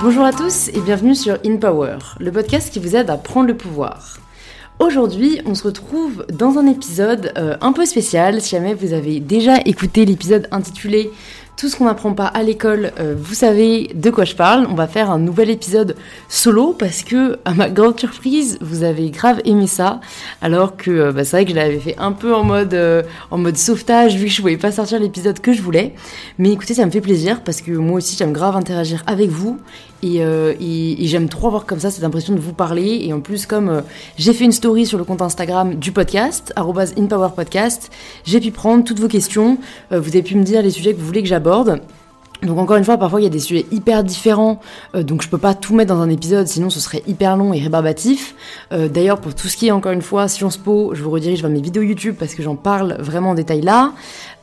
Bonjour à tous et bienvenue sur In Power, le podcast qui vous aide à prendre le pouvoir. Aujourd'hui, on se retrouve dans un épisode euh, un peu spécial. Si jamais vous avez déjà écouté l'épisode intitulé tout ce qu'on n'apprend pas à l'école, euh, vous savez de quoi je parle. On va faire un nouvel épisode solo parce que, à ma grande surprise, vous avez grave aimé ça. Alors que euh, bah, c'est vrai que je l'avais fait un peu en mode, euh, en mode sauvetage vu que je pouvais pas sortir l'épisode que je voulais. Mais écoutez, ça me fait plaisir parce que moi aussi j'aime grave interagir avec vous et, et, j'aime trop avoir comme ça cette impression de vous parler. Et en plus, comme j'ai fait une story sur le compte Instagram du podcast, @inpowerpodcast, j'ai pu prendre toutes vos questions. vous avez pu me dire les sujets que vous voulez que j'aborde donc encore une fois, parfois il y a des sujets hyper différents, euh, donc je peux pas tout mettre dans un épisode, sinon ce serait hyper long et rébarbatif. Euh, d'ailleurs, pour tout ce qui est encore une fois Sciences Po, je vous redirige vers mes vidéos YouTube parce que j'en parle vraiment en détail là.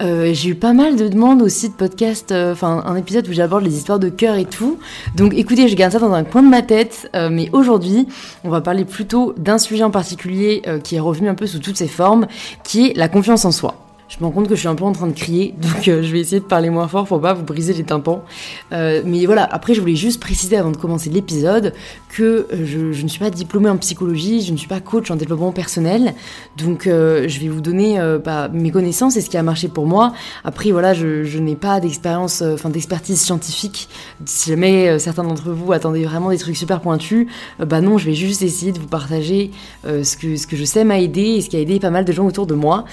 Euh, j'ai eu pas mal de demandes aussi de podcasts, enfin un épisode où j'aborde les histoires de cœur et tout. Donc écoutez, je garde ça dans un coin de ma tête, mais aujourd'hui, on va parler plutôt d'un sujet en particulier qui est revenu un peu sous toutes ses formes, qui est la confiance en soi. Je me rends compte que je suis un peu en train de crier, donc euh, je vais essayer de parler moins fort pour pas vous briser les tympans. Euh, mais voilà, après je voulais juste préciser avant de commencer l'épisode que euh, je, ne suis pas diplômée en psychologie, je ne suis pas coach en développement personnel, donc je vais vous donner bah, mes connaissances et ce qui a marché pour moi. Après voilà, je, n'ai pas d'expérience, enfin d'expertise scientifique. Si jamais certains d'entre vous attendaient vraiment des trucs super pointus, bah non, je vais juste essayer de vous partager ce que je sais m'a aidé et ce qui a aidé pas mal de gens autour de moi.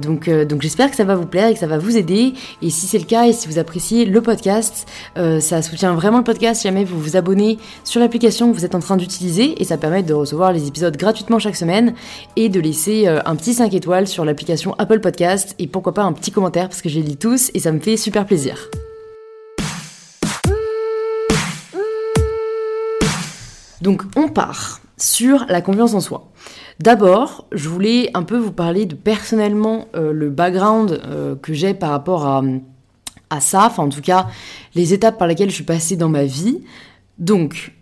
donc donc j'espère que ça va vous plaire et que ça va vous aider. Et si c'est le cas et si vous appréciez le podcast, euh, ça soutient vraiment le podcast si jamais vous vous abonnez sur l'application que vous êtes en train d'utiliser et ça permet de recevoir les épisodes gratuitement chaque semaine et de laisser euh, un petit 5 étoiles sur l'application Apple Podcast et pourquoi pas un petit commentaire parce que je les lis tous et ça me fait super plaisir. Donc on part sur la confiance en soi. D'abord, je voulais un peu vous parler de personnellement euh, le background euh, que j'ai par rapport à, ça, enfin en tout cas les étapes par lesquelles je suis passée dans ma vie. Donc,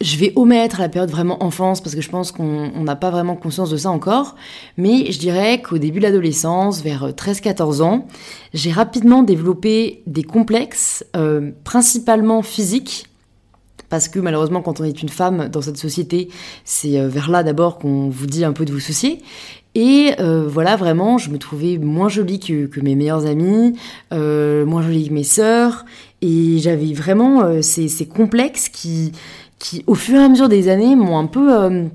je vais omettre la période vraiment enfance parce que je pense qu'on n'a pas vraiment conscience de ça encore, mais je dirais qu'au début de l'adolescence, vers 13-14 ans, j'ai rapidement développé des complexes, euh, principalement physiques, parce que malheureusement quand on est une femme dans cette société, c'est euh, vers là d'abord qu'on vous dit un peu de vous soucier. Et euh, voilà, vraiment, je me trouvais moins jolie que, mes meilleures amies, euh, moins jolie que mes sœurs, et j'avais vraiment ces, complexes qui, qui, au fur et à mesure des années, m'ont un peu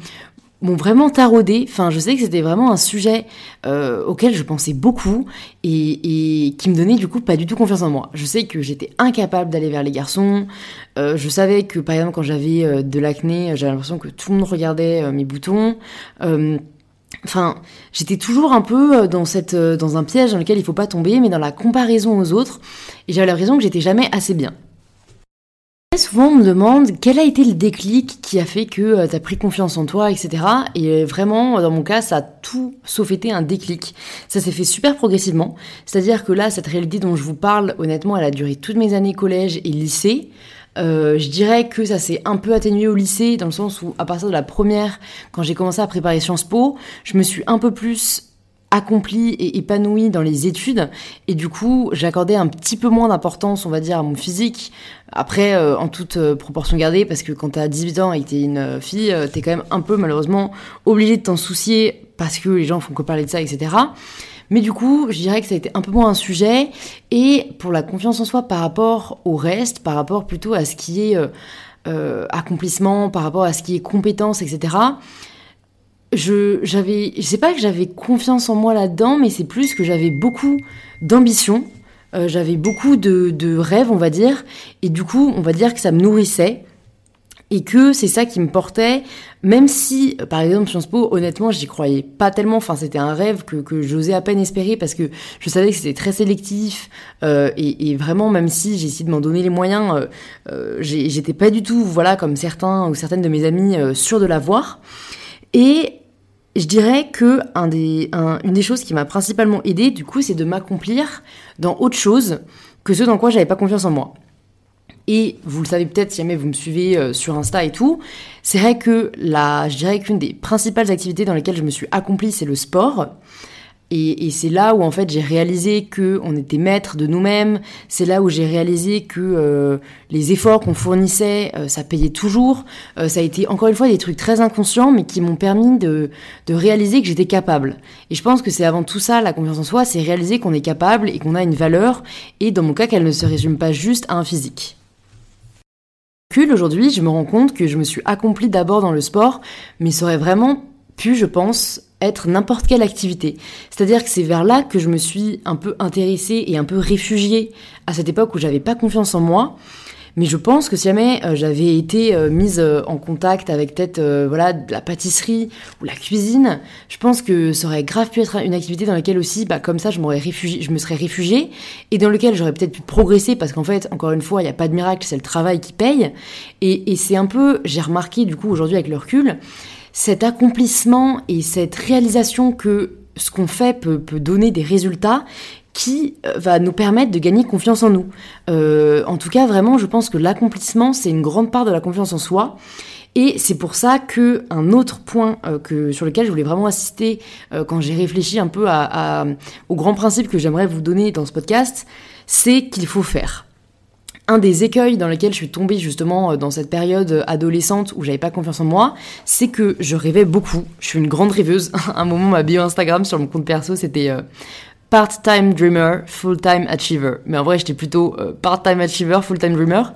m'ont vraiment taraudé. Enfin, je sais que c'était vraiment un sujet euh, auquel je pensais beaucoup et, et, qui me donnait du coup pas du tout confiance en moi. Je sais que j'étais incapable d'aller vers les garçons. Euh, je savais que par exemple quand j'avais euh, de l'acné, j'avais l'impression que tout le monde regardait mes boutons. Enfin, j'étais toujours un peu dans cette dans un piège dans lequel il faut pas tomber, mais dans la comparaison aux autres. Et j'avais l'impression que j'étais jamais assez bien. Souvent, on me demande quel a été le déclic qui a fait que euh, tu as pris confiance en toi, etc. Et vraiment, dans mon cas, ça a tout sauf été un déclic. Ça s'est fait super progressivement. C'est-à-dire que là, cette réalité dont je vous parle, honnêtement, elle a duré toutes mes années collège et lycée. Euh, je dirais que ça s'est un peu atténué au lycée, dans le sens où, à partir de la première, quand j'ai commencé à préparer Sciences Po, je me suis un peu plus accomplie et épanouie dans les études. Et du coup j'accordais un petit peu moins d'importance on va dire à mon physique. Après euh, en toute euh, proportion gardée parce que quand t'as 18 ans et que t'es une euh, fille t'es quand même un peu malheureusement obligé de t'en soucier parce que les gens font que parler de ça etc mais du coup je dirais que ça a été un peu moins un sujet. Et pour la confiance en soi par rapport au reste par rapport plutôt à ce qui est accomplissement par rapport à ce qui est compétence etc je j'avais je sais pas que j'avais confiance en moi là-dedans mais c'est plus que j'avais beaucoup d'ambition. Euh, j'avais beaucoup de, de rêves on va dire. Et du coup on va dire que ça me nourrissait. Et que c'est ça qui me portait. Même si par exemple Sciences Po honnêtement j'y croyais pas tellement. Enfin c'était un rêve que, que j'osais à peine espérer parce que je savais que c'était très sélectif. Euh, et, et, vraiment même si j'ai essayé de m'en donner les moyens euh, euh j'étais pas du tout voilà comme certains ou certaines de mes amis euh, sûrs de l'avoir. Et je dirais que des, une des choses qui m'a principalement aidé, du coup, c'est de m'accomplir dans autre chose que ce dans quoi j'avais pas confiance en moi. Et vous le savez peut-être si jamais vous me suivez euh, sur Insta et tout, c'est vrai que la, je dirais qu'une des principales activités dans lesquelles je me suis accomplie, c'est le sport. Et, c'est là où en fait j'ai réalisé que on était maître de nous-mêmes. C'est là où j'ai réalisé que euh, les efforts qu'on fournissait, euh, ça payait toujours. Euh, ça a été encore une fois des trucs très inconscients, mais qui m'ont permis de, de réaliser que j'étais capable. Et je pense que c'est avant tout ça la confiance en soi, c'est réaliser qu'on est capable et qu'on a une valeur. Et dans mon cas, qu'elle ne se résume pas juste à un physique. Aujourd'hui, je me rends compte que je me suis accomplie d'abord dans le sport, mais ça aurait vraiment pu, je pense, être n'importe quelle activité. C'est-à-dire que c'est vers là que je me suis un peu intéressée et un peu réfugiée à cette époque où j'avais pas confiance en moi. Mais je pense que si jamais euh, j'avais été euh, mise euh, en contact avec peut-être voilà de la pâtisserie ou la cuisine, je pense que ça aurait grave pu être une activité dans laquelle aussi, bah, comme ça, je réfugié, je me serais réfugiée et dans lequel j'aurais peut-être pu progresser parce qu'en fait, encore une fois, il n'y a pas de miracle, c'est le travail qui paye. Et, et c'est un peu, j'ai remarqué du coup aujourd'hui avec le recul, cet accomplissement et cette réalisation que ce qu'on fait peut, donner des résultats qui euh, va nous permettre de gagner confiance en nous. Euh, en tout cas, vraiment, je pense que l'accomplissement, c'est une grande part de la confiance en soi. Et c'est pour ça que un autre point euh, que, sur lequel je voulais vraiment assister quand j'ai réfléchi un peu à, aux grands principes que j'aimerais vous donner dans ce podcast, c'est qu'il faut faire un des écueils dans lesquels je suis tombée justement euh, dans cette période adolescente où j'avais pas confiance en moi, c'est que je rêvais beaucoup. Je suis une grande rêveuse. À un moment, ma bio Instagram sur mon compte perso, c'était euh, part-time dreamer, full-time achiever. Mais en vrai, j'étais plutôt euh, part-time achiever, full-time dreamer.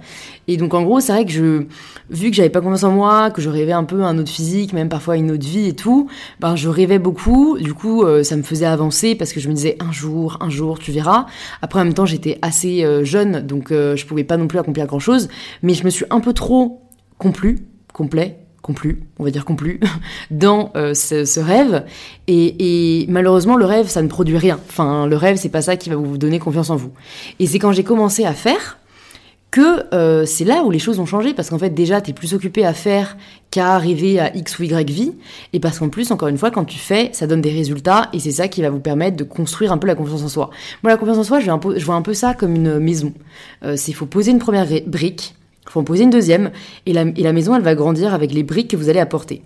Et donc, en gros, c'est vrai que je, vu que j'avais pas confiance en moi, que je rêvais un peu un autre physique, même parfois une autre vie et tout, ben, je rêvais beaucoup. Du coup, euh, ça me faisait avancer parce que je me disais un jour, un jour, tu verras. Après, en même temps, j'étais assez euh, jeune, donc je pouvais pas non plus accomplir grand chose. Mais je me suis un peu trop complu, complet, complu, on va dire complu, dans euh, ce, rêve. Et, malheureusement, le rêve, ça ne produit rien. Enfin, le rêve, c'est pas ça qui va vous donner confiance en vous. Et c'est quand j'ai commencé à faire que euh, c'est là où les choses ont changé, parce qu'en fait, déjà, t'es plus occupé à faire qu'à arriver à X ou Y vie, et parce qu'en plus, encore une fois, quand tu fais, ça donne des résultats, et c'est ça qui va vous permettre de construire un peu la confiance en soi. Moi, la confiance en soi, je, vois un peu ça comme une maison. Euh, c'est il faut poser une première brique, il faut en poser une deuxième, et la, maison, elle va grandir avec les briques que vous allez apporter.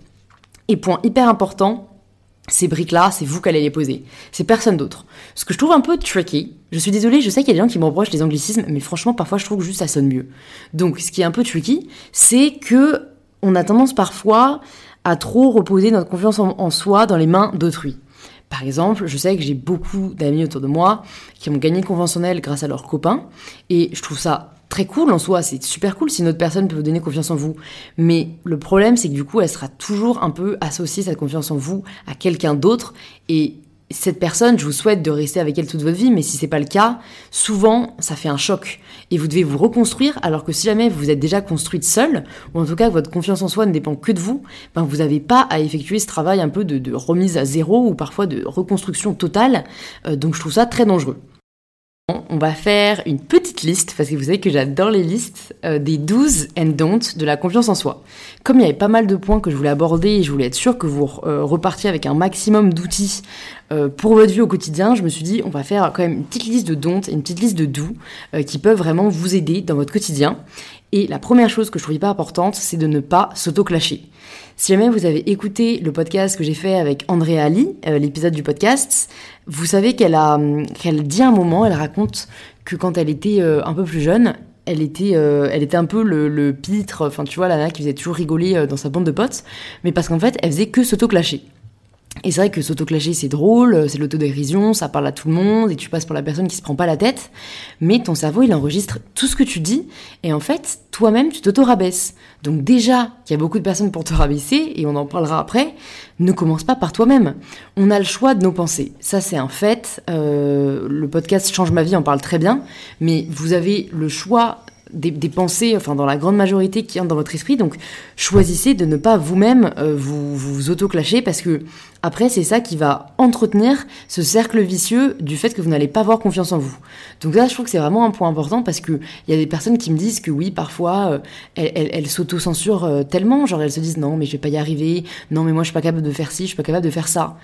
Et point hyper important, ces briques-là, c'est vous qui allez les poser. C'est personne d'autre. Ce que je trouve un peu tricky, je suis désolée, je sais qu'il y a des gens qui me reprochent les anglicismes, mais franchement, parfois, je trouve que juste ça sonne mieux. Donc, ce qui est un peu tricky, c'est que on a tendance parfois à trop reposer notre confiance en soi dans les mains d'autrui. Par exemple, je sais que j'ai beaucoup d'amis autour de moi qui ont gagné conventionnel grâce à leurs copains, et je trouve ça très cool en soi, c'est super cool si une autre personne peut vous donner confiance en vous. Mais le problème, c'est que du coup, elle sera toujours un peu associée, cette confiance en vous, à quelqu'un d'autre, et cette personne, je vous souhaite de rester avec elle toute votre vie, mais si c'est pas le cas, souvent ça fait un choc et vous devez vous reconstruire. Alors que si jamais vous êtes déjà construite seule, ou en tout cas votre confiance en soi ne dépend que de vous, ben vous n'avez pas à effectuer ce travail un peu de, remise à zéro ou parfois de reconstruction totale. Euh, donc je trouve ça très dangereux. On va faire une petite liste, parce que vous savez que j'adore les listes, euh, des 12 and don't de la confiance en soi. Comme il y avait pas mal de points que je voulais aborder et je voulais être sûre que vous euh, repartiez avec un maximum d'outils euh, pour votre vie au quotidien, je me suis dit on va faire quand même une petite liste de don't et une petite liste de do qui peuvent vraiment vous aider dans votre quotidien. Et la première chose que je trouve hyper importante, c'est de ne pas s'auto-clasher. Si jamais vous avez écouté le podcast que j'ai fait avec Andrea Ali, euh, l'épisode du podcast, vous savez qu'elle a, qu'elle dit un moment, elle raconte que quand elle était euh, un peu plus jeune, elle était, euh, elle était un peu le, le pitre, enfin tu vois, la nana qui faisait toujours rigoler dans sa bande de potes, mais parce qu'en fait, elle faisait que s'auto-clasher. Et c'est vrai que s'auto-clasher, c'est drôle, euh, c'est l'autodérision, ça parle à tout le monde, et tu passes pour la personne qui se prend pas la tête, mais ton cerveau, il enregistre tout ce que tu dis, et en fait, toi-même, tu t'auto-rabaisses. Donc déjà, il y a beaucoup de personnes pour te rabaisser, et on en parlera après, ne commence pas par toi-même. On a le choix de nos pensées. Ça, c'est un fait. Euh, le podcast Change ma vie en parle très bien, mais vous avez le choix des, pensées, enfin dans la grande majorité qui entrent dans votre esprit. Donc choisissez de ne pas vous-même euh, vous, vous auto-clasher parce que après c'est ça qui va entretenir ce cercle vicieux du fait que vous n'allez pas avoir confiance en vous. Donc là je trouve que c'est vraiment un point important parce que il y a des personnes qui me disent que oui parfois euh, elles, elles, s'auto-censurent euh, tellement, genre elles se disent non mais je vais pas y arriver, non mais moi je suis pas capable de faire ci, je suis pas capable de faire ça.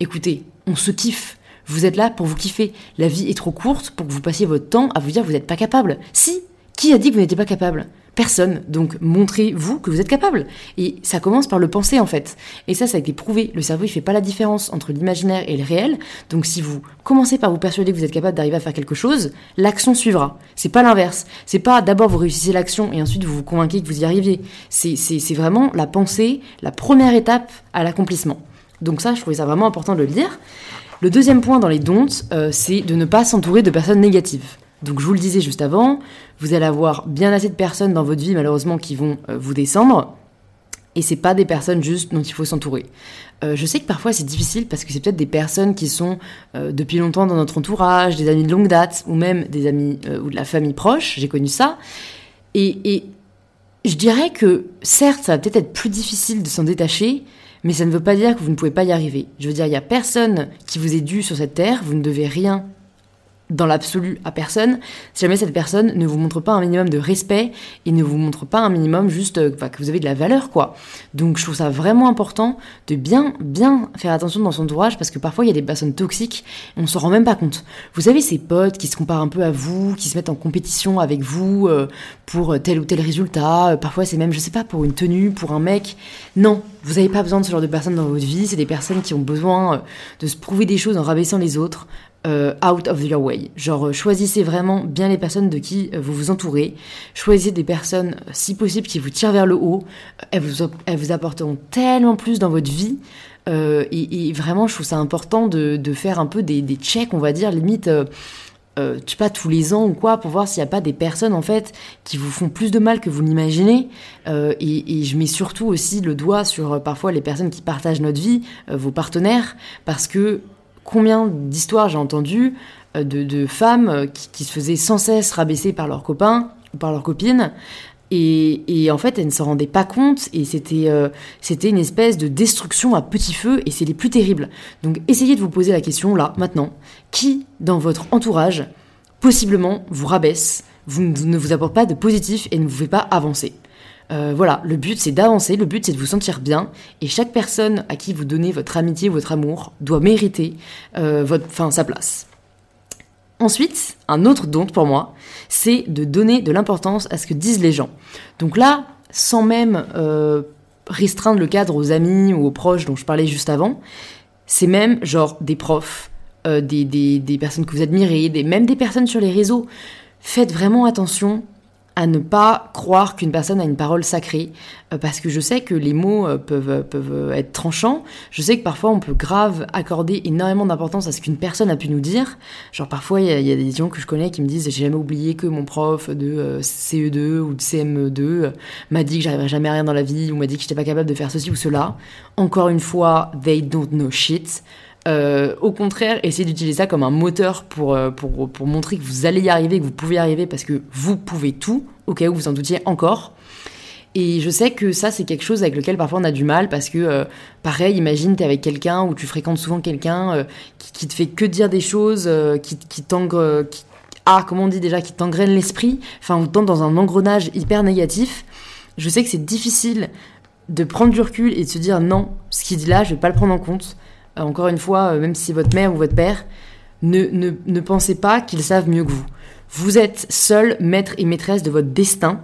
Écoutez, on se kiffe. Vous êtes là pour vous kiffer. La vie est trop courte pour que vous passiez votre temps à vous dire que vous n'êtes pas capable. Si, qui a dit que vous n'étiez pas capable? Personne. Donc montrez-vous que vous êtes capable. Et ça commence par le penser en fait. Et ça, ça a été prouvé. Le cerveau, il fait pas la différence entre l'imaginaire et le réel. Donc si vous commencez par vous persuader que vous êtes capable d'arriver à faire quelque chose, l'action suivra. C'est pas l'inverse. C'est pas d'abord vous réussissez l'action et ensuite vous vous convainquez que vous y arriviez. C'est vraiment la pensée, la première étape à l'accomplissement. Donc ça, je trouvais ça vraiment important de le dire. Le deuxième point dans les dons, euh, c'est de ne pas s'entourer de personnes négatives. Donc je vous le disais juste avant, vous allez avoir bien assez de personnes dans votre vie malheureusement qui vont euh, vous descendre. Et c'est pas des personnes juste dont il faut s'entourer. Euh, je sais que parfois c'est difficile parce que c'est peut-être des personnes qui sont depuis longtemps dans notre entourage, des amis de longue date ou même des amis ou de la famille proche. J'ai connu ça. Et, et, je dirais que certes, ça va peut-être être plus difficile de s'en détacher, mais ça ne veut pas dire que vous ne pouvez pas y arriver. Je veux dire, il n'y a personne qui vous est dû sur cette terre, vous ne devez rien dans l'absolu à personne, si jamais cette personne ne vous montre pas un minimum de respect et ne vous montre pas un minimum juste euh, que vous avez de la valeur, quoi. Donc je trouve ça vraiment important de bien, bien faire attention dans son entourage parce que parfois il y a des personnes toxiques et on s'en rend même pas compte. Vous avez ces potes qui se comparent un peu à vous, qui se mettent en compétition avec vous euh, pour tel ou tel résultat. Euh, parfois c'est même, je sais pas, pour une tenue, pour un mec. Non, vous n'avez pas besoin de ce genre de personnes dans votre vie. C'est des personnes qui ont besoin de se prouver des choses en rabaissant les autres. Euh, out of your way. Genre, euh, choisissez vraiment bien les personnes de qui euh, vous vous entourez. Choisissez des personnes, si possible, qui vous tirent vers le haut. Elles vous, elles vous apporteront tellement plus dans votre vie. Et, vraiment, je trouve ça important de, de faire un peu des, des, checks, on va dire, limite, euh, je sais pas, tous les ans ou quoi, pour voir s'il n'y a pas des personnes, en fait, qui vous font plus de mal que vous l'imaginez. Et, et, je mets surtout aussi le doigt sur, parfois, les personnes qui partagent notre vie, vos partenaires, parce que combien d'histoires j'ai entendu euh, de, femmes euh, qui, se faisaient sans cesse rabaisser par leurs copains ou par leurs copines. Et, en fait, elles ne s'en rendaient pas compte et c'était euh, c'était une espèce de destruction à petit feu et c'est les plus terribles. Donc essayez de vous poser la question là, maintenant, qui dans votre entourage possiblement vous rabaisse, ne vous apporte pas de positif et ne vous fait pas avancer? Euh, voilà, le but c'est d'avancer, le but c'est de vous sentir bien, et chaque personne à qui vous donnez votre amitié, votre amour, doit mériter euh, votre, fin, sa place. Ensuite, un autre don pour moi, c'est de donner de l'importance à ce que disent les gens. Donc là, sans même euh, restreindre le cadre aux amis ou aux proches dont je parlais juste avant, c'est même genre des profs, des, des, personnes que vous admirez, des, même des personnes sur les réseaux. Faites vraiment attention à ne pas croire qu'une personne a une parole sacrée, euh, parce que je sais que les mots euh, peuvent, peuvent être tranchants, je sais que parfois on peut grave accorder énormément d'importance à ce qu'une personne a pu nous dire, genre parfois il y, a des gens que je connais qui me disent j'ai jamais oublié que mon prof de euh, CE2 ou de CME2 m'a dit que j'arriverais jamais à rien dans la vie, ou m'a dit que j'étais pas capable de faire ceci ou cela. Encore une fois, they don't know shit. Euh, au contraire, essayez d'utiliser ça comme un moteur pour, euh, pour, pour, montrer que vous allez y arriver, que vous pouvez y arriver parce que vous pouvez tout, au cas où vous en doutiez encore. Et je sais que ça, c'est quelque chose avec lequel parfois on a du mal parce que, euh, pareil, imagine, t'es avec quelqu'un ou tu fréquentes souvent quelqu'un qui, te fait que dire des choses, qui, qui t'engre. Ah, comment on dit déjà, qui t'engraine l'esprit, enfin, ou dans un engrenage hyper négatif. Je sais que c'est difficile de prendre du recul et de se dire non, ce qu'il dit là, je vais pas le prendre en compte. Euh, encore une fois, euh, même si votre mère ou votre père, ne, ne, ne pensez pas qu'ils savent mieux que vous. Vous êtes seul maître et maîtresse de votre destin.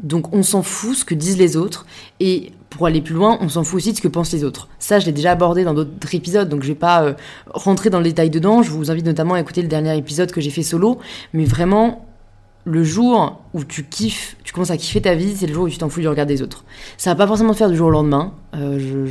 Donc on s'en fout ce que disent les autres. Et pour aller plus loin, on s'en fout aussi de ce que pensent les autres. Ça, je l'ai déjà abordé dans d'autres épisodes, donc je vais pas euh, rentrer dans le détail dedans. Je vous invite notamment à écouter le dernier épisode que j'ai fait solo. Mais vraiment, le jour où tu kiffes, tu commences à kiffer ta vie, c'est le jour où tu t'en fous du regard des autres. Ça va pas forcément se faire du jour au lendemain, euh,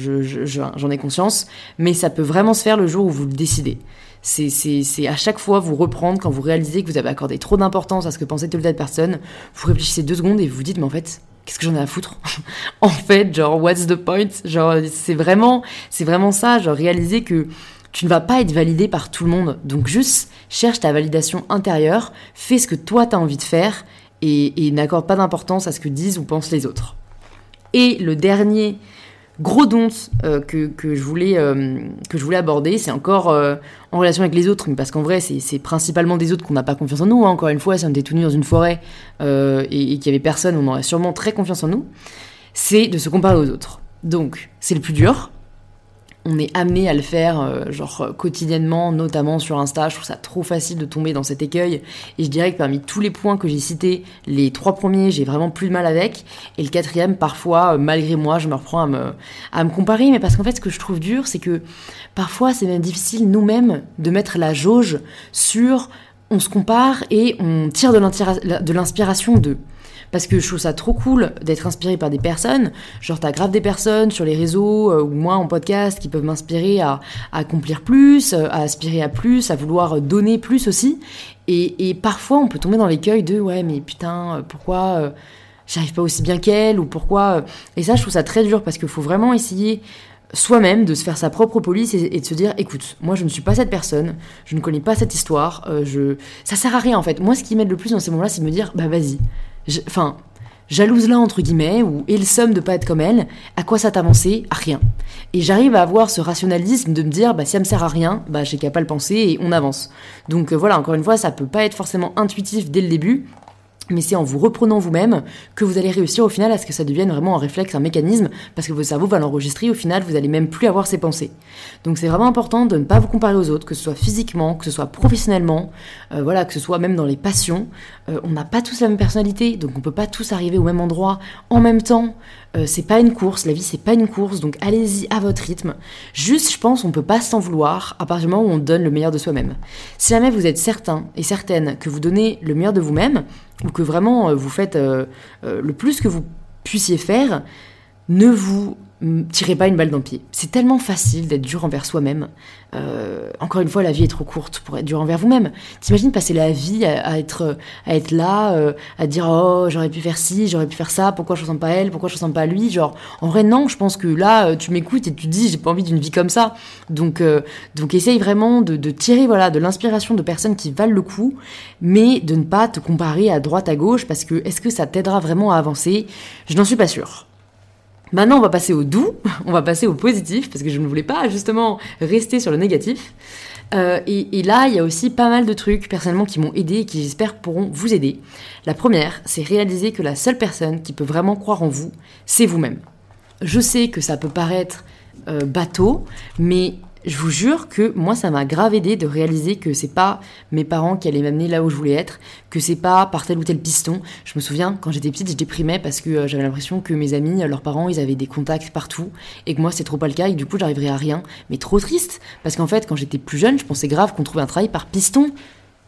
j'en ai conscience, mais ça peut vraiment se faire le jour où vous le décidez. C'est à chaque fois vous reprendre quand vous réalisez que vous avez accordé trop d'importance à ce que pensait telle ou telle personne, vous réfléchissez deux secondes et vous vous dites mais en fait qu'est-ce que j'en ai à foutre? En fait, genre what's the point? Genre c'est vraiment c'est vraiment ça, genre réaliser que tu ne vas pas être validé par tout le monde. Donc juste cherche ta validation intérieure, fais ce que toi tu as envie de faire et, n'accorde pas d'importance à ce que disent ou pensent les autres. Et le dernier gros don euh, que, je voulais, euh, que je voulais aborder, c'est encore euh, en relation avec les autres, mais parce qu'en vrai, c'est principalement des autres qu'on n'a pas confiance en nous. Hein. Encore une fois, si on était tout nu dans une forêt et, et qu'il y avait personne, on aurait sûrement très confiance en nous. C'est de se comparer aux autres. Donc, c'est le plus dur, on est amené à le faire, euh, genre quotidiennement, notamment sur Insta. Je trouve ça trop facile de tomber dans cet écueil. Et je dirais que parmi tous les points que j'ai cités, les trois premiers, j'ai vraiment plus de mal avec. Et le quatrième, parfois, euh, malgré moi, je me reprends à me, à me comparer. Mais parce qu'en fait, ce que je trouve dur, c'est que parfois, c'est même difficile nous-mêmes de mettre la jauge sur on se compare et on tire de l'inspiration d'eux parce que je trouve ça trop cool d'être inspiré par des personnes. Genre, t'as grave des personnes sur les réseaux euh, ou moi en podcast qui peuvent m'inspirer à, accomplir plus, euh, à aspirer à plus, à vouloir donner plus aussi. Et, parfois, on peut tomber dans l'écueil de ouais, mais putain, euh, pourquoi j'arrive pas aussi bien qu'elle ou pourquoi. Et ça, je trouve ça très dur parce qu'il faut vraiment essayer soi-même de se faire sa propre police et, de se dire écoute moi je ne suis pas cette personne je ne connais pas cette histoire je ça sert à rien en fait moi ce qui m'aide le plus dans ces moments-là c'est de me dire bah vas-y enfin, jalouse là entre guillemets, ou et le somme de pas être comme elle, à quoi ça t'avancer À rien. Et j'arrive à avoir ce rationalisme de me dire, bah si ça me sert à rien, bah j'ai qu'à pas le penser et on avance. Donc euh, voilà, encore une fois, ça peut pas être forcément intuitif dès le début, mais c'est en vous reprenant vous-même que vous allez réussir au final à ce que ça devienne vraiment un réflexe, un mécanisme, parce que votre cerveau va l'enregistrer, au final vous allez même plus avoir ces pensées. Donc c'est vraiment important de ne pas vous comparer aux autres, que ce soit physiquement, que ce soit professionnellement, euh, voilà, que ce soit même dans les passions. Euh, on n'a pas tous la même personnalité, donc on peut pas tous arriver au même endroit en même temps. Euh, c'est pas une course, la vie c'est pas une course, donc allez-y à votre rythme. Juste, je pense, on peut pas s'en vouloir à partir du moment où on donne le meilleur de soi-même. Si jamais vous êtes certain et certaine que vous donnez le meilleur de vous-même, ou que vraiment euh, vous faites euh, le plus que vous puissiez faire, ne vous tirez pas une balle dans le pied. C'est tellement facile d'être dur envers soi-même. Euh, encore une fois, la vie est trop courte pour être dur envers vous-même. T'imagines passer la vie à, être, à être là, euh, à dire oh j'aurais pu faire ci, j'aurais pu faire ça, pourquoi je ressemble pas à elle, pourquoi je ressemble pas à lui? Genre, en vrai non, je pense que là euh, tu m'écoutes et tu dis j'ai pas envie d'une vie comme ça. Donc, donc essaye vraiment de, de tirer voilà de l'inspiration de personnes qui valent le coup, mais de ne pas te comparer à droite à gauche parce que est-ce que ça t'aidera vraiment à avancer? Je n'en suis pas sûre. Maintenant, on va passer au doux, on va passer au positif, parce que je ne voulais pas justement rester sur le négatif. Euh, et, là, il y a aussi pas mal de trucs personnellement qui m'ont aidé et qui j'espère pourront vous aider. La première, c'est réaliser que la seule personne qui peut vraiment croire en vous, c'est vous-même. Je sais que ça peut paraître euh, bateau, mais je vous jure que moi, ça m'a grave aidé de réaliser que c'est pas mes parents qui allaient m'amener là où je voulais être, que c'est pas par tel ou tel piston. Je me souviens, quand j'étais petite, je déprimais parce que euh, j'avais l'impression que mes amis, leurs parents, ils avaient des contacts partout et que moi, c'est trop pas le cas et du coup, j'arriverais à rien. Mais trop triste parce qu'en fait, quand j'étais plus jeune, je pensais grave qu'on trouvait un travail par piston.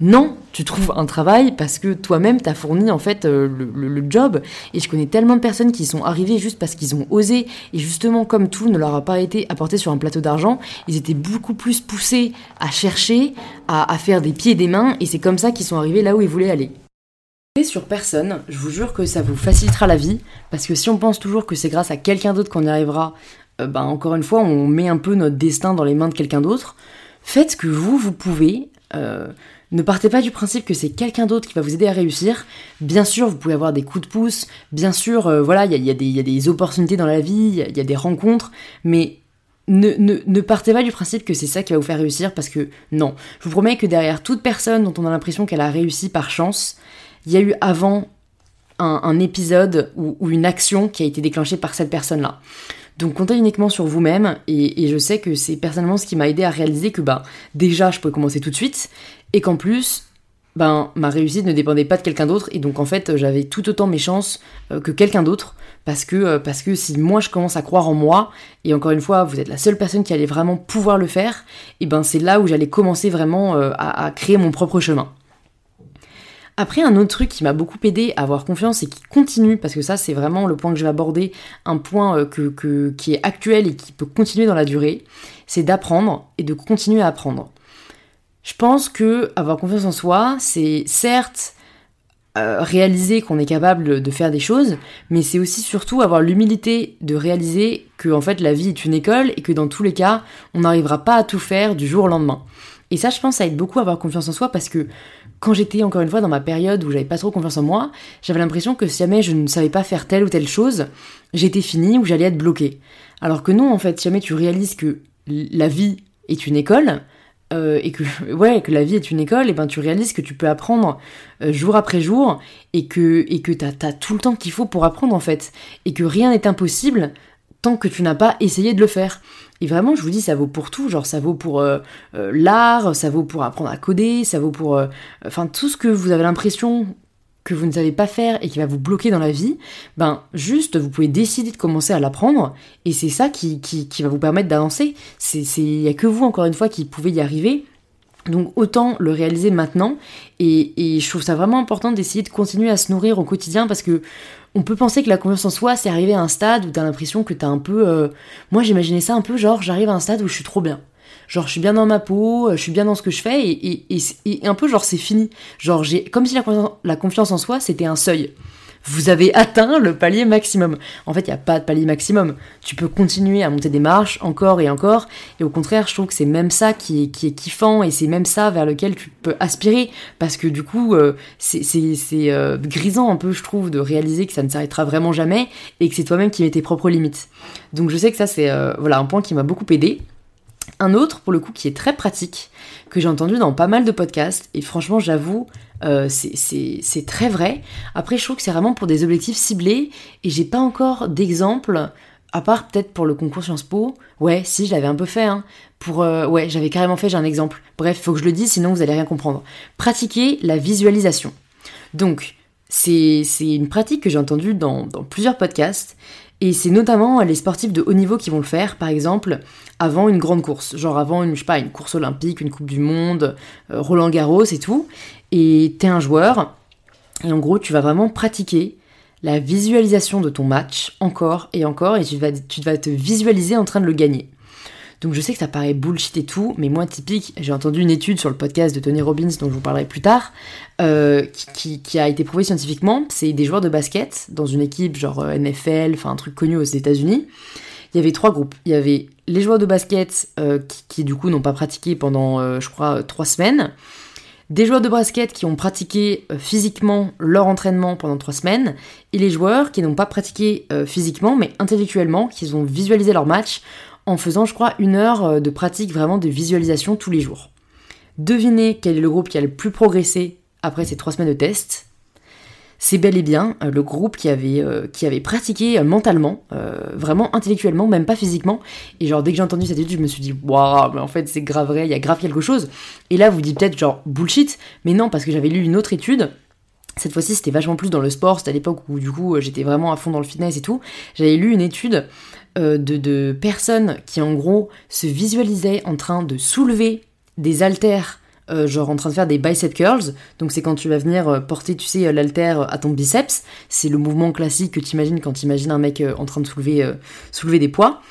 Non, tu trouves un travail parce que toi-même t'as fourni en fait euh, le, job. Et je connais tellement de personnes qui sont arrivées juste parce qu'ils ont osé. Et justement, comme tout ne leur a pas été apporté sur un plateau d'argent, ils étaient beaucoup plus poussés à chercher, à, faire des pieds et des mains. Et c'est comme ça qu'ils sont arrivés là où ils voulaient aller. Et sur personne, je vous jure que ça vous facilitera la vie. Parce que si on pense toujours que c'est grâce à quelqu'un d'autre qu'on y arrivera, euh, ben encore une fois, on met un peu notre destin dans les mains de quelqu'un d'autre. Faites ce que vous, vous pouvez. Euh, ne partez pas du principe que c'est quelqu'un d'autre qui va vous aider à réussir. Bien sûr, vous pouvez avoir des coups de pouce, bien sûr, euh, voilà, il y a, des opportunités dans la vie, il y, a des rencontres, mais ne, partez pas du principe que c'est ça qui va vous faire réussir parce que non. Je vous promets que derrière toute personne dont on a l'impression qu'elle a réussi par chance, il y a eu avant un, épisode ou, ou, une action qui a été déclenchée par cette personne-là. Donc comptez uniquement sur vous-même et, je sais que c'est personnellement ce qui m'a aidé à réaliser que bah déjà je pouvais commencer tout de suite et qu'en plus ben ma réussite ne dépendait pas de quelqu'un d'autre et donc en fait j'avais tout autant mes chances euh, que quelqu'un d'autre parce que euh, parce que si moi je commence à croire en moi et encore une fois vous êtes la seule personne qui allait vraiment pouvoir le faire et ben c'est là où j'allais commencer vraiment euh, à créer mon propre chemin. Après, un autre truc qui m'a beaucoup aidé à avoir confiance et qui continue, parce que ça c'est vraiment le point que je vais aborder, un point qui est actuel et qui peut continuer dans la durée, c'est d'apprendre et de continuer à apprendre. Je pense que avoir confiance en soi, c'est certes euh, réaliser qu'on est capable de faire des choses, mais c'est aussi surtout avoir l'humilité de réaliser que en fait la vie est une école et que dans tous les cas, on n'arrivera pas à tout faire du jour au lendemain. Et ça, je pense, ça aide beaucoup à avoir confiance en soi parce que quand j'étais encore une fois dans ma période où j'avais pas trop confiance en moi, j'avais l'impression que si jamais je ne savais pas faire telle ou telle chose, j'étais fini ou j'allais être bloqué. Alors que non, en fait, si jamais tu réalises que la vie est une école, euh, et que la vie est une école et ben tu réalises que tu peux apprendre euh, jour après jour et que et que t'as as tout le temps qu'il faut pour apprendre en fait et que rien n'est impossible tant que tu n'as pas essayé de le faire. Et vraiment, je vous dis, ça vaut pour tout. Genre, ça vaut pour euh, l'art, ça vaut pour apprendre à coder, ça vaut pour. Enfin, tout ce que vous avez l'impression que vous ne savez pas faire et qui va vous bloquer dans la vie, ben juste vous pouvez décider de commencer à l'apprendre et c'est ça qui, qui, qui, va vous permettre d'avancer. Il n'y a que vous encore une fois qui pouvez y arriver. Donc autant le réaliser maintenant et, et je trouve ça vraiment important d'essayer de continuer à se nourrir au quotidien parce que on peut penser que la confiance en soi c'est arriver à un stade où t'as l'impression que t'as un peu... Euh, moi j'imaginais ça un peu genre j'arrive à un stade où je suis trop bien. Genre, je suis bien dans ma peau, euh, je suis bien dans ce que je fais, et, et, un peu, genre, c'est fini. Genre, j'ai comme si la, la confiance en soi, c'était un seuil vous avez atteint le palier maximum. En fait, il n'y a pas de palier maximum. Tu peux continuer à monter des marches encore et encore. Et au contraire, je trouve que c'est même ça qui est, qui est kiffant et c'est même ça vers lequel tu peux aspirer. Parce que du coup, euh, c'est euh, grisant un peu, je trouve, de réaliser que ça ne s'arrêtera vraiment jamais et que c'est toi-même qui mets tes propres limites. Donc je sais que ça, c'est euh, voilà, un point qui m'a beaucoup aidé. Un autre, pour le coup, qui est très pratique, que j'ai entendu dans pas mal de podcasts, et franchement, j'avoue, euh, c'est très vrai. Après, je trouve que c'est vraiment pour des objectifs ciblés, et j'ai pas encore d'exemple, à part peut-être pour le concours Sciences Po. Ouais, si, je l'avais un peu fait, hein. Pour, euh, ouais, j'avais carrément fait, j'ai un exemple. Bref, faut que je le dise, sinon vous allez rien comprendre. Pratiquer la visualisation. Donc, c'est une pratique que j'ai entendue dans, dans plusieurs podcasts, et c'est notamment les sportifs de haut niveau qui vont le faire, par exemple, avant une grande course, genre avant une, je sais pas, une course olympique, une Coupe du Monde, euh, Roland Garros et tout. Et t'es un joueur, et en gros, tu vas vraiment pratiquer la visualisation de ton match encore et encore, et tu vas, tu vas te visualiser en train de le gagner. Donc je sais que ça paraît bullshit et tout, mais moi typique, j'ai entendu une étude sur le podcast de Tony Robbins dont je vous parlerai plus tard, euh, qui, a été prouvée scientifiquement. C'est des joueurs de basket dans une équipe genre euh, NFL, enfin un truc connu aux États-Unis. Il y avait trois groupes. Il y avait les joueurs de basket euh, qui, du coup n'ont pas pratiqué pendant, je crois, trois semaines. Des joueurs de basket qui ont pratiqué physiquement leur entraînement pendant trois semaines, et les joueurs qui n'ont pas pratiqué physiquement mais intellectuellement, qui ont visualisé leur match en faisant, je crois, une heure euh, de pratique vraiment de visualisation tous les jours. Devinez quel est le groupe qui a le plus progressé après ces trois semaines de test. C'est bel et bien euh, le groupe qui avait, euh, pratiqué mentalement, vraiment intellectuellement, même pas physiquement. Et genre, dès que j'ai entendu cette étude, je me suis dit, waouh, mais en fait, c'est grave vrai, il y a grave quelque chose. Et là, vous dites peut-être genre bullshit, mais non, parce que j'avais lu une autre étude cette fois-ci, c'était vachement plus dans le sport. C'était à l'époque où, du coup, j'étais vraiment à fond dans le fitness et tout. J'avais lu une étude euh, de, personnes qui, en gros, se visualisaient en train de soulever des haltères, euh, genre en train de faire des bicep curls. Donc, c'est quand tu vas venir euh, porter, tu sais, l'haltère à ton biceps. C'est le mouvement classique que tu imagines quand tu imagines un mec en train de soulever, soulever des poids.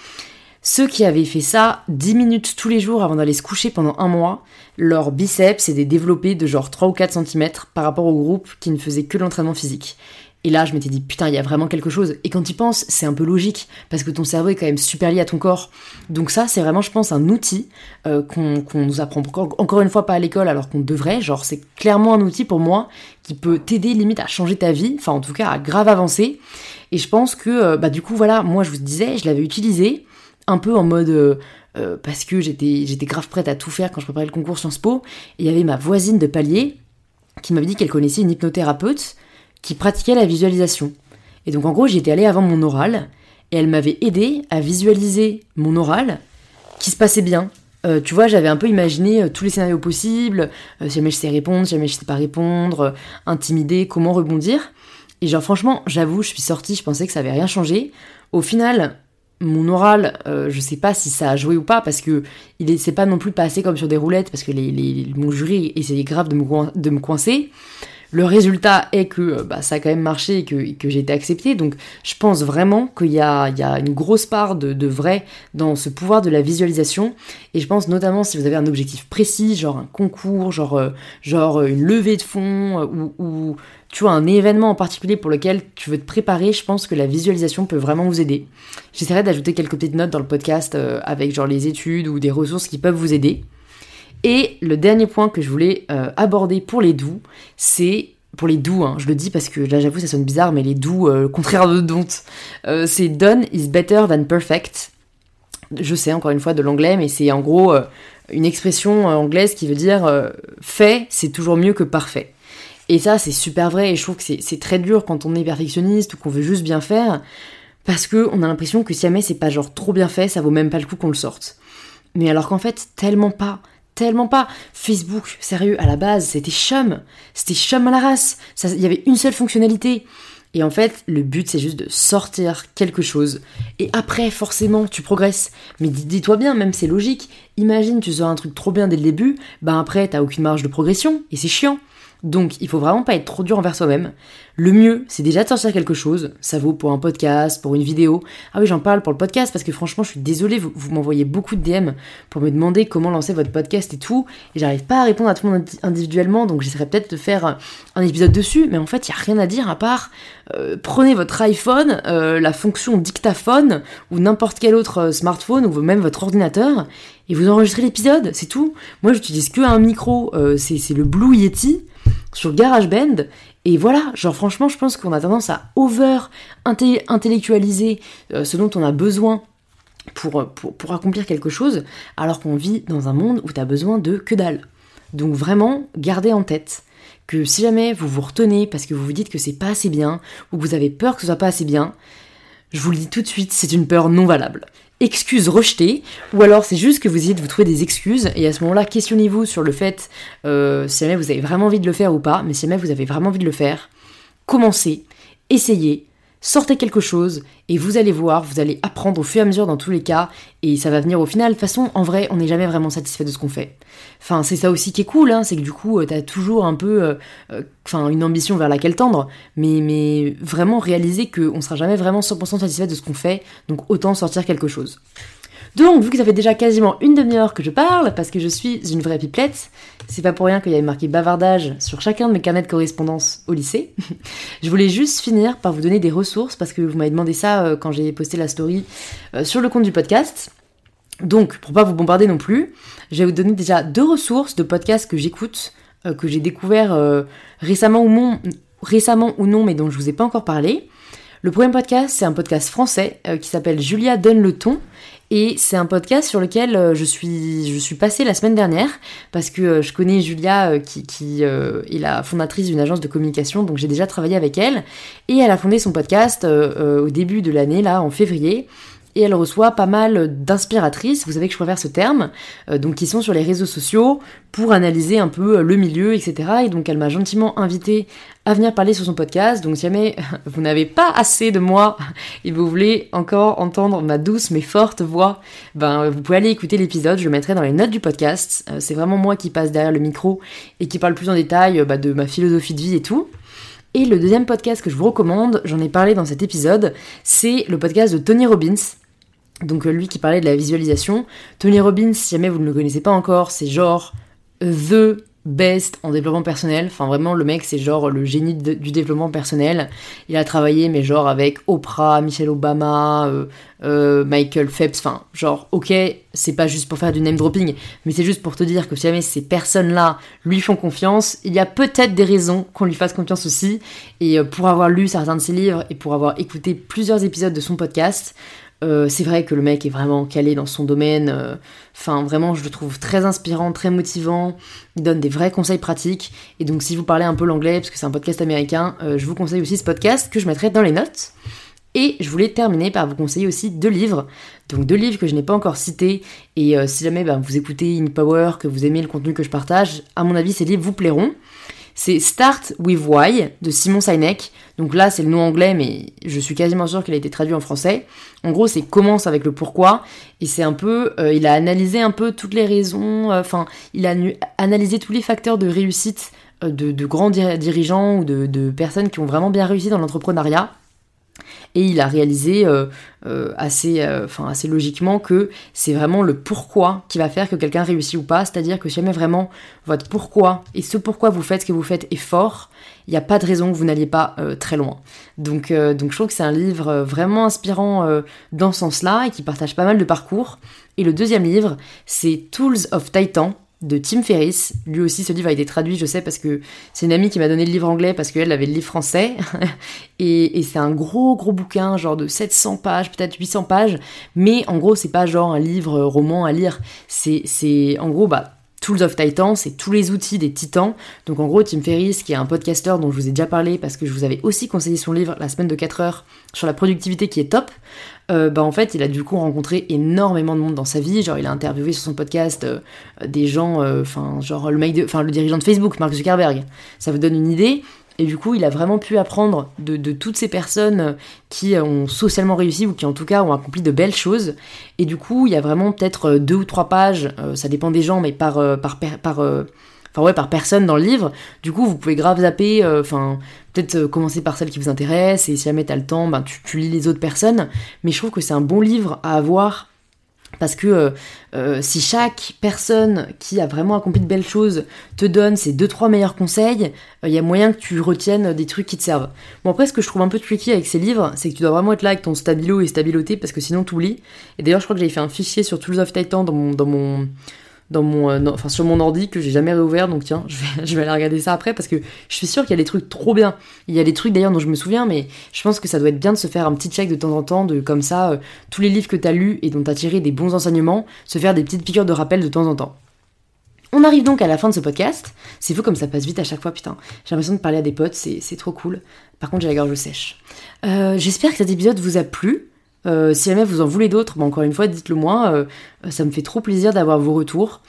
Ceux qui avaient fait ça 10 minutes tous les jours avant d'aller se coucher pendant un mois, leur biceps s'était développé de genre 3 ou 4 cm par rapport au groupe qui ne faisait que l'entraînement physique. Et là, je m'étais dit, putain, il y a vraiment quelque chose. Et quand tu penses, c'est un peu logique, parce que ton cerveau est quand même super lié à ton corps. Donc ça, c'est vraiment, je pense, un outil euh, qu'on nous apprend encore, une fois pas à l'école, alors qu'on devrait. Genre, c'est clairement un outil pour moi qui peut t'aider limite à changer ta vie, enfin en tout cas à grave avancer. Et je pense que, euh, bah du coup, voilà, moi je vous disais, je l'avais utilisé un peu en mode euh, parce que j'étais grave prête à tout faire quand je préparais le concours Sciences Po et il y avait ma voisine de palier qui m'avait dit qu'elle connaissait une hypnothérapeute qui pratiquait la visualisation. Et donc en gros, j'étais allée avant mon oral et elle m'avait aidé à visualiser mon oral qui se passait bien. Euh, tu vois, j'avais un peu imaginé tous les scénarios possibles, si jamais je sais répondre, si jamais je sais pas répondre, intimider, comment rebondir. Et genre franchement, j'avoue, je suis sortie, je pensais que ça avait rien changé. Au final, mon oral, euh, je sais pas si ça a joué ou pas, parce que il c'est pas non plus passé comme sur des roulettes, parce que les, mon jury essayait grave de me, de me coincer. Le résultat est que euh, bah, ça a quand même marché et que, j'ai été acceptée. Donc je pense vraiment qu'il y a, une grosse part de, vrai dans ce pouvoir de la visualisation. Et je pense notamment si vous avez un objectif précis, genre un concours, genre, euh, genre une levée de fonds, ou, tu vois, un événement en particulier pour lequel tu veux te préparer, je pense que la visualisation peut vraiment vous aider. J'essaierai d'ajouter quelques petites notes dans le podcast euh, avec genre les études ou des ressources qui peuvent vous aider. Et le dernier point que je voulais euh, aborder pour les doux, c'est pour les doux, hein, je le dis parce que là j'avoue ça sonne bizarre, mais les doux, euh, le contraire de don't, c'est done is better than perfect. Je sais encore une fois de l'anglais, mais c'est en gros une expression anglaise qui veut dire fait, c'est toujours mieux que parfait. Et ça, c'est super vrai, et je trouve que c'est très dur quand on est perfectionniste ou qu'on veut juste bien faire, parce que on a l'impression que si jamais c'est pas genre trop bien fait, ça vaut même pas le coup qu'on le sorte. Mais alors qu'en fait, tellement pas. Tellement pas. Facebook, sérieux, à la base, c'était chum. C'était chum à la race. Il y avait une seule fonctionnalité. Et en fait, le but, c'est juste de sortir quelque chose. Et après, forcément, tu progresses. Mais dis-toi bien, même c'est logique. Imagine, tu sors un truc trop bien dès le début, bah après, t'as aucune marge de progression. Et c'est chiant. Donc, il faut vraiment pas être trop dur envers soi-même. Le mieux, c'est déjà de sortir quelque chose. Ça vaut pour un podcast, pour une vidéo. Ah oui, j'en parle pour le podcast parce que franchement, je suis désolée, vous, m'envoyez beaucoup de DM pour me demander comment lancer votre podcast et tout. Et j'arrive pas à répondre à tout le monde individuellement, donc j'essaierai peut-être de faire un épisode dessus. Mais en fait, il y a rien à dire à part euh, prenez votre iPhone, euh, la fonction dictaphone ou n'importe quel autre euh, smartphone ou même votre ordinateur et vous enregistrez l'épisode, c'est tout. Moi, j'utilise que un micro, c'est le Blue Yeti sur GarageBand. Et voilà, genre franchement, je pense qu'on a tendance à over intellectualiser euh, ce dont on a besoin pour, pour, accomplir quelque chose, alors qu'on vit dans un monde où tu as besoin de que dalle. Donc vraiment, gardez en tête que si jamais vous vous retenez parce que vous vous dites que c'est pas assez bien, ou que vous avez peur que ce soit pas assez bien, je vous le dis tout de suite, c'est une peur non valable excuses rejetées, ou alors c'est juste que vous essayez de vous trouver des excuses, et à ce moment-là, questionnez-vous sur le fait euh, si jamais vous avez vraiment envie de le faire ou pas, mais si jamais vous avez vraiment envie de le faire, commencez, essayez, sortez quelque chose et vous allez voir, vous allez apprendre au fur et à mesure dans tous les cas et ça va venir au final. De toute façon, en vrai, on n'est jamais vraiment satisfait de ce qu'on fait. Enfin, c'est ça aussi qui est cool, hein, c'est que du coup, euh, t'as toujours un peu euh, euh, enfin, une ambition vers laquelle tendre, mais, mais vraiment réaliser qu'on sera jamais vraiment 100% satisfait de ce qu'on fait, donc autant sortir quelque chose. Donc, vu que ça fait déjà quasiment une demi-heure que je parle, parce que je suis une vraie pipelette, c'est pas pour rien qu'il y avait marqué bavardage sur chacun de mes carnets de correspondance au lycée. je voulais juste finir par vous donner des ressources, parce que vous m'avez demandé ça euh, quand j'ai posté la story euh, sur le compte du podcast. Donc, pour pas vous bombarder non plus, je vais vous donner déjà deux ressources de podcasts que j'écoute, euh, que j'ai découvert récemment ou non, récemment ou non, mais dont je vous ai pas encore parlé. Le premier podcast, c'est un podcast français qui s'appelle Julia donne le ton et c'est un podcast sur lequel euh, je suis, je passée la semaine dernière parce que euh, je connais Julia euh, qui, qui est la fondatrice d'une agence de communication, donc j'ai déjà travaillé avec elle. Et elle a fondé son podcast au début de l'année, là, en février et elle reçoit pas mal d'inspiratrices, vous savez que je préfère ce terme, euh, donc qui sont sur les réseaux sociaux pour analyser un peu euh, le milieu, etc. Et donc elle m'a gentiment invité à venir parler sur son podcast. Donc si jamais vous n'avez pas assez de moi et vous voulez encore entendre ma douce mais forte voix, ben vous pouvez aller écouter l'épisode, je le mettrai dans les notes du podcast. Euh, c'est vraiment moi qui passe derrière le micro et qui parle plus en détail bah, de ma philosophie de vie et tout. Et le deuxième podcast que je vous recommande, j'en ai parlé dans cet épisode, c'est le podcast de Tony Robbins. Donc euh, lui qui parlait de la visualisation. Tony Robbins, si jamais vous ne le connaissez pas encore, c'est genre the best en développement personnel. Enfin vraiment le mec c'est genre le génie du développement personnel. Il a travaillé mais genre avec Oprah, Michelle Obama, euh, euh, Michael Phelps. Enfin genre ok c'est pas juste pour faire du name dropping, mais c'est juste pour te dire que si jamais ces personnes-là lui font confiance, il y a peut-être des raisons qu'on lui fasse confiance aussi. Et pour avoir lu certains de ses livres et pour avoir écouté plusieurs épisodes de son podcast, euh, c'est vrai que le mec est vraiment calé dans son domaine. Euh, enfin, vraiment, je le trouve très inspirant, très motivant. Il donne des vrais conseils pratiques. Et donc, si vous parlez un peu l'anglais, parce que c'est un podcast américain, euh, je vous conseille aussi ce podcast que je mettrai dans les notes. Et je voulais terminer par vous conseiller aussi deux livres. Donc deux livres que je n'ai pas encore cités. Et si jamais ben, vous écoutez In Power, que vous aimez le contenu que je partage, à mon avis ces livres vous plairont. C'est Start with Why de Simon Sinek. Donc là, c'est le nom anglais, mais je suis quasiment sûre qu'il a été traduit en français. En gros, c'est commence avec le pourquoi. Et c'est un peu, euh, il a analysé un peu toutes les raisons, euh, enfin, il a analysé tous les facteurs de réussite euh, de, grands dirigeants ou de, personnes qui ont vraiment bien réussi dans l'entrepreneuriat. Et il a réalisé euh, euh, assez, euh, assez logiquement que c'est vraiment le pourquoi qui va faire que quelqu'un réussit ou pas. C'est-à-dire que si jamais vraiment votre pourquoi et ce pourquoi vous faites ce que vous faites est fort, il n'y a pas de raison que vous n'alliez pas très loin. Donc, donc je trouve que c'est un livre vraiment inspirant dans ce sens-là et qui partage pas mal de parcours. Et le deuxième livre, c'est Tools of Titan de Tim Ferriss. Lui aussi, ce livre a été traduit, je sais, parce que c'est une amie qui m'a donné le livre anglais parce qu'elle avait le livre français. et, c'est un gros, gros bouquin, genre de 700 pages, peut-être 800 pages. Mais en gros, c'est pas genre un livre roman à lire. C'est, en gros, bah, Tools of Titans, c'est tous les outils des titans. Donc en gros, Tim Ferriss, qui est un podcasteur dont je vous ai déjà parlé parce que je vous avais aussi conseillé son livre La semaine de 4 heures sur la productivité qui est top, euh, bah en fait, il a du coup rencontré énormément de monde dans sa vie. Genre, il a interviewé sur son podcast euh, des gens, euh, enfin, genre le mec, enfin le dirigeant de Facebook, Mark Zuckerberg. Ça vous donne une idée. Et du coup, il a vraiment pu apprendre de, toutes ces personnes qui ont socialement réussi ou qui en tout cas ont accompli de belles choses. Et du coup, il y a vraiment peut-être deux ou trois pages, ça dépend des gens, mais par, par, par, enfin ouais, par personne dans le livre. Du coup, vous pouvez grave zapper, enfin, peut-être commencer par celle qui vous intéresse, et si jamais t'as le temps, ben, tu, lis les autres personnes. Mais je trouve que c'est un bon livre à avoir parce que euh, euh, si chaque personne qui a vraiment accompli de belles choses te donne ses deux trois meilleurs conseils, il euh, y a moyen que tu retiennes des trucs qui te servent. Bon après ce que je trouve un peu tricky avec ces livres, c'est que tu dois vraiment être là avec ton stabilo et stabiloté parce que sinon tu oublies. Et d'ailleurs je crois que j'avais fait un fichier sur Tools of Titan dans dans mon dans mon, euh, enfin sur mon ordi que j'ai jamais réouvert. Donc tiens, je vais, je vais aller regarder ça après parce que je suis sûre qu'il y a des trucs trop bien. Il y a des trucs d'ailleurs dont je me souviens, mais je pense que ça doit être bien de se faire un petit check de temps en temps, de comme ça, euh, tous les livres que tu as lus et dont tu as tiré des bons enseignements, se faire des petites piqûres de rappel de temps en temps. On arrive donc à la fin de ce podcast. C'est fou comme ça passe vite à chaque fois, putain. J'ai l'impression de parler à des potes, c'est trop cool. Par contre, j'ai la gorge sèche. Euh, J'espère que cet épisode vous a plu. Euh, si jamais vous en voulez d'autres, bah, encore une fois, dites-le moi. Euh, ça me fait trop plaisir d'avoir vos retours.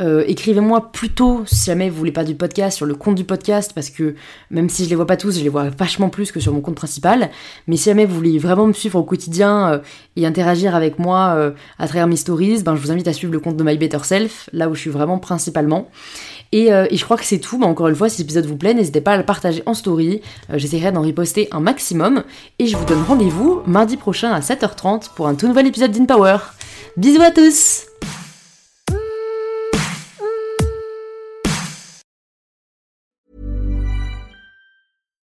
Euh, écrivez-moi plutôt si jamais vous voulez pas du podcast sur le compte du podcast parce que même si je les vois pas tous, je les vois vachement plus que sur mon compte principal. Mais si jamais vous voulez vraiment me suivre au quotidien et interagir avec moi à travers mes stories, ben je vous invite à suivre le compte de My Better Self, là où je suis vraiment principalement. Euh, et, je crois que c'est tout. Mais encore une fois, si l'épisode vous plaît, n'hésitez pas à le partager en story. Euh, j'essaierai d'en reposter un maximum. Et je vous donne rendez-vous mardi prochain à 7h30 pour un tout nouvel épisode d'InPower. Bisous à tous